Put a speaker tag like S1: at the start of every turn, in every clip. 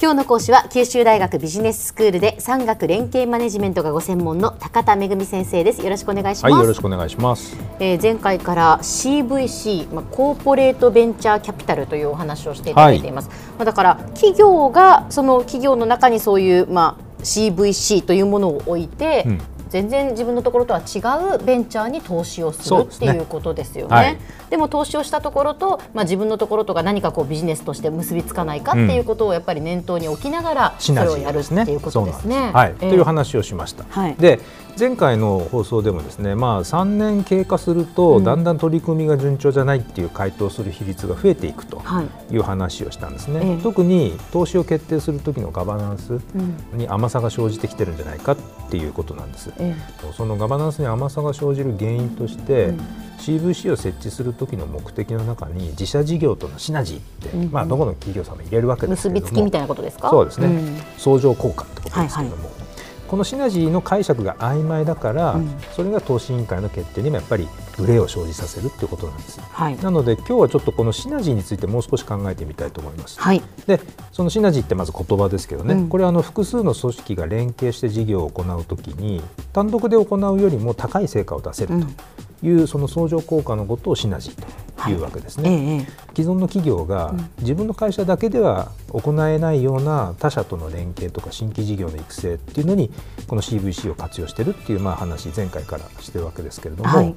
S1: 今日の講師は九州大学ビジネススクールで産学連携マネジメントがご専門の高田恵先生です。よろしくお願いします、
S2: はい、よろしくお願いします。
S1: えー前回から CVC、まあ、コーポレートベンチャーキャピタルというお話をしていただいています、まあ、だから企業がその企業の中にそういう、まあ、CVC というものを置いて、
S2: うん
S1: 全然自分のところとは違うベンチャーに投資をするっていうことですよね。
S2: はい
S1: でも投資をしたところと、まあ、自分のところとが何かこうビジネスとして結びつかないかっていうことをやっぱり念頭に置きながらそれをやるっ。ていうことですね。
S2: という話をしました。
S1: はい
S2: で前回の放送でもですね、まあ3年経過すると、
S1: うん。
S2: だんだん取り組みが順調じゃないっていう回答する比率が増えていくと
S1: はい。
S2: いう話をしたんですね。
S1: ええ。
S2: 特に投資を決定する時のガバナンス
S1: うん。
S2: に甘さが生じてきてるんじゃないかっていうことなんです。
S1: え
S2: そのガバナンスに甘さが生じる原因として、
S1: うん。
S2: CVC を設置する時の目的の中に自社事業とのシナジーって、
S1: うんうん。
S2: まあ、どこの企業さんも入れるわけ
S1: え
S2: ですけれども
S1: 結びつきみたいなことですか？
S2: そうですね、
S1: ん。
S2: 相乗効果ってことですけれども、このシナジーの解釈が曖昧だから、
S1: うん。
S2: それが投資委員会の決定にもやっぱりブレを生じさせるっていうことなんです。
S1: はい。
S2: なので今日はちょっとこのシナジーについてもう少し考えてみたいと思います。
S1: はい。
S2: でそのシナジーってまず言葉ですけどね、
S1: うん。
S2: これはあの複数の組織が連携して事業を行うときに単独で行うよりも高い成果を出せるという、その相乗効果のことをシナジーというわけです
S1: え
S2: ね。
S1: ええ。
S2: 既存の企業が自分の会社だけでは行えないような他社との連携とか新規事業の育成っていうのにこの CVC を活用してるっていうまあ話前回からしてるわけですけれども、
S1: はい。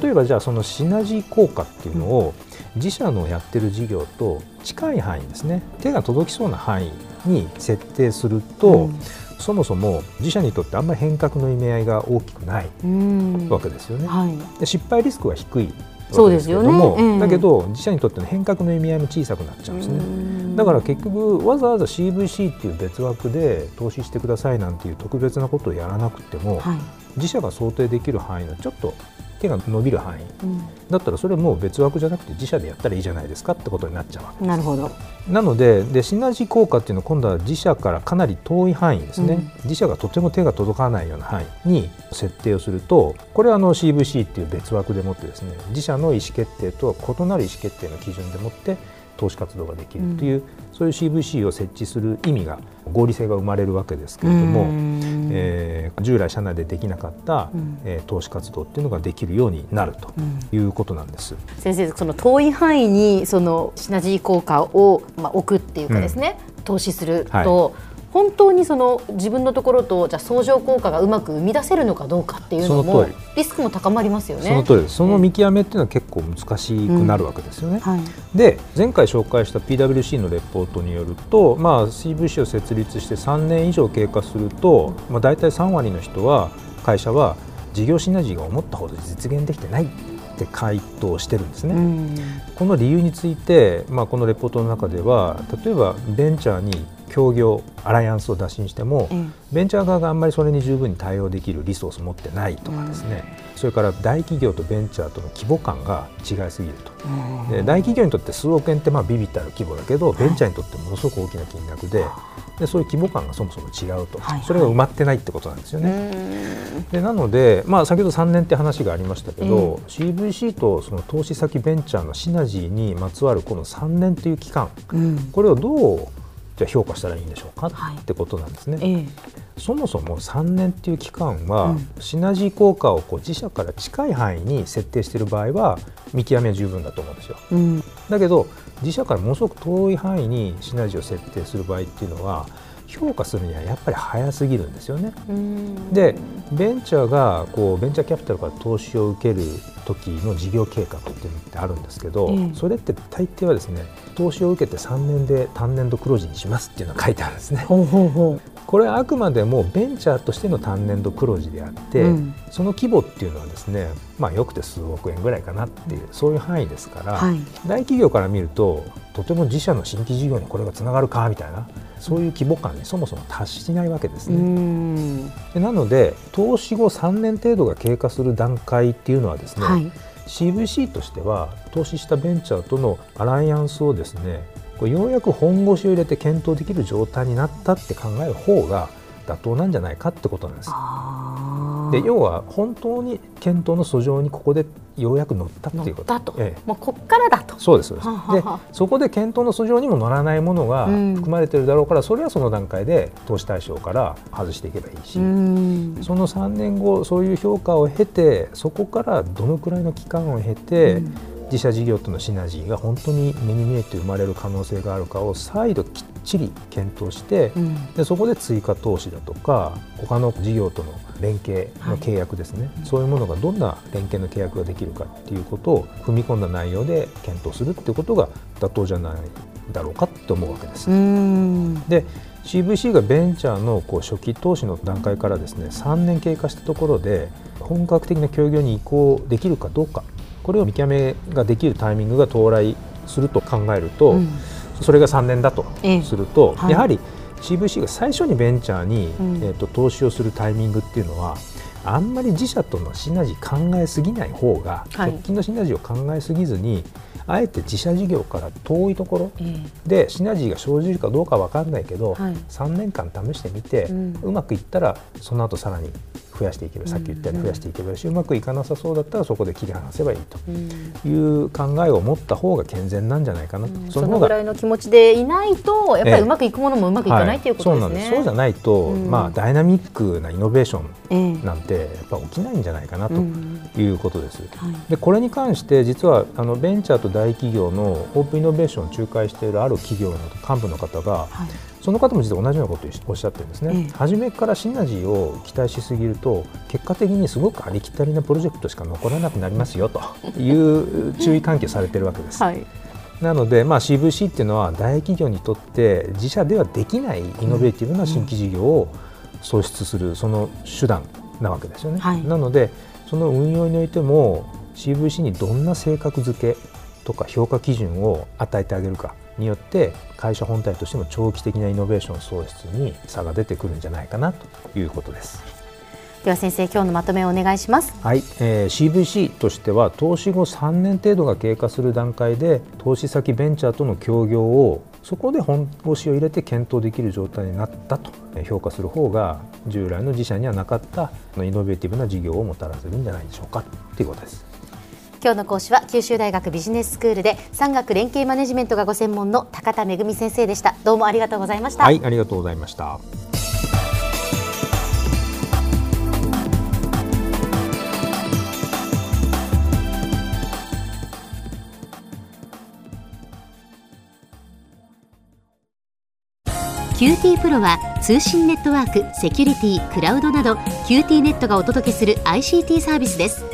S2: 例えばじゃあそのシナジー効果っていうのを自社のやってる事業と近い範囲ですね。手が届きそうな範囲に設定すると、
S1: うん。
S2: そもそも自社にとってあんまり変革の意味合いが大きくない
S1: うん。
S2: わけですよね。
S1: はい。
S2: で失敗リスクは低い
S1: そう
S2: わけですけれども、
S1: ええ
S2: だけど自社にとっての変革の意味合いも小さくなっちゃうんですね。だから結局わざわざ CVC っていう別枠で投資してくださいなんていう特別なことをやらなくても、
S1: はい。
S2: 自社が想定できる範囲のちょっと手が伸びる範囲
S1: うん。
S2: だったらそれもう別枠じゃなくて自社でやったらいいじゃないですかってことになっちゃうわけ。
S1: なるほど。
S2: なのででシナジー効果っていうのは今度は自社からかなり遠い範囲ですね、
S1: うん。
S2: 自社がとても手が届かないような範囲に設定をするとこれはあの CVC っていう別枠でもってですね自社の意思決定とは異なる意思決定の基準でもって投資活動ができるという、そういう CVC を設置する意味が合理性が生まれるわけですけれども、
S1: うん。
S2: えー従来社内でできなかった、
S1: うん。
S2: えー投資活動っていうのができるようになるということなんです。
S1: 先生その遠い範囲にそのシナジー効果を、まあ、置くっていうかですね、投資すると、本当にその自分のところとじゃあ相乗効果がうまく生み出せるのかどうかっていうのもリスクも高まりますよね。
S2: その通り。その見極めっていうのは結構難しくなるわけですよね。
S1: はい
S2: で前回紹介した PwC のレポートによると、まあ、CVC を設立して3年以上経過すると、まあ、大体3割の人は会社は事業シナジーが思ったほど実現できてないって回答してるんですね。
S1: うん
S2: この理由について、まあ、このレポートの中では例えばベンチャーに協業アライアンスを打診しても、
S1: ええ。
S2: ベンチャー側があんまりそれに十分に対応できるリソースを持ってないとかですね、それから大企業とベンチャーとの規模感が違いすぎると、で大企業にとって数億円ってまあビビったる規模だけど、ベンチャーにとってものすごく大きな金額ででそういう規模感がそもそも違うと、それが埋まってないってことなんですよね。でなので、まあ、先ほど3年って話がありましたけど、CVC とその投資先ベンチャーのシナジーにまつわるこの3年という期間
S1: うん。
S2: これをどうじゃあ評価したらいいんでしょうか、
S1: はい
S2: ってことなんですね。
S1: ええ
S2: そもそも3年っていう期間は、
S1: うん
S2: シナジー効果をこう自社から近い範囲に設定している場合は見極めは十分だと思うんですよ。
S1: うん
S2: だけど自社からものすごく遠い範囲にシナジーを設定する場合っていうのは評価するにはやっぱり早すぎるんですよね。
S1: うん。
S2: でベンチャーがこうベンチャーキャピタルから投資を受ける時の事業計画っていうのってあるんですけど、
S1: ええ。
S2: それって大抵はですね投資を受けて3年で単年度黒字にしますっていうのが書いてあるんですね。
S1: ほうほうほ
S2: これはあくまでもベンチャーとしての単年度黒字であって、
S1: うん。
S2: その規模っていうのはですね、まあ、よくて数億円ぐらいかなっていうそういう範囲ですから、
S1: はい。
S2: 大企業から見るととても自社の新規事業にこれがつながるかみたいなそういう規模感にそもそも達しないわけです
S1: う
S2: ね。
S1: ん
S2: でなので投資後3年程度が経過する段階っていうのはですね、
S1: はい
S2: CVC としては投資したベンチャーとのアライアンスをですねこれようやく本腰を入れて検討できる状態になったって考える方が妥当なんじゃないかってことなんです。
S1: あ
S2: で要は本当に検討の訴状にここでようやく乗ったっていうこと。
S1: と、ええ、もうこっからだと。
S2: そうですそうです。でそこで検討の訴状にも乗らないものが含まれてるだろうから、うん、それはその段階で投資対象から外していけばいいし、うん、その3年後そういう評価を経てそこからどのくらいの期間を経て、うん自社事業とのシナジーが本当に目に見えて生まれる可能性があるかを再度きっちり検討して、うん、でそこで追加投資だとか他の事業との連携の契約ですね、はい、そういうものがどんな連携の契約ができるかっていうことを踏み込んだ内容で検討するっていうことが妥当じゃないだろうかと思うわけです。で CVC がベンチャーのこう初期投資の段階からですね3年経過したところで本格的な協業に移行できるかどうかこれを見極めができるタイミングが到来すると考えると、うん、それが3年だとすると、はい、やはり CVC が最初にベンチャーに、うん、えーと、投資をするタイミングっていうのはあんまり自社とのシナジー考えすぎない方が、はい、直近のシナジーを考えすぎずにあえて自社事業から遠いところでシナジーが生じるかどうか分かんないけど、はい、3年間試してみて、うん、うまくいったらその後さらに増やしていけばさっき言ったように増やしていけばいいし、うまくいかなさそうだったらそこで切り離せばいいという考えを持った方が健全なんじゃないかなと、
S1: そのぐらいの気持ちでいないとやっぱりうまくいくものもうまくいかない、ということですね。
S2: そうじゃないと、まあ、ダイナミックなイノベーションなんてやっぱ起きないんじゃないかなということです。でこれに関して実はあのベンチャーと大企業のオープンイノベーションを仲介しているある企業の幹部の方が、はいその方も実は同じようなことをおっしゃってるんですね、ええ、初めからシナジーを期待しすぎると結果的にすごくありきたりなプロジェクトしか残らなくなりますよと いう注意喚起されてるわけです。はいなので、まあ、CVC っていうのは大企業にとって自社ではできないイノベーティブな新規事業を創出するその手段なわけですよね。はい、なのでその運用においても CVC にどんな性格付けとか評価基準を与えてあげるかによって会社本体としても長期的なイノベーション創出に差が出てくるんじゃないかなということです。
S1: では先生今日のまとめをお願いします。
S2: はい、えー、CVC としては投資後3年程度が経過する段階で投資先ベンチャーとの協業をそこで本腰を入れて検討できる状態になったと評価する方が従来の自社にはなかったイノベーティブな事業をもたらせるんじゃないでしょうかということです。
S1: 今日の講師は九州大学ビジネススクールで産学連携マネジメントがご専門の高田恵先生でした。どうもありがとうございました。
S2: はいありがとうございました。
S1: QT プロは通信ネットワーク、セキュリティ、クラウドなど QT ネットがお届けする ICT サービスです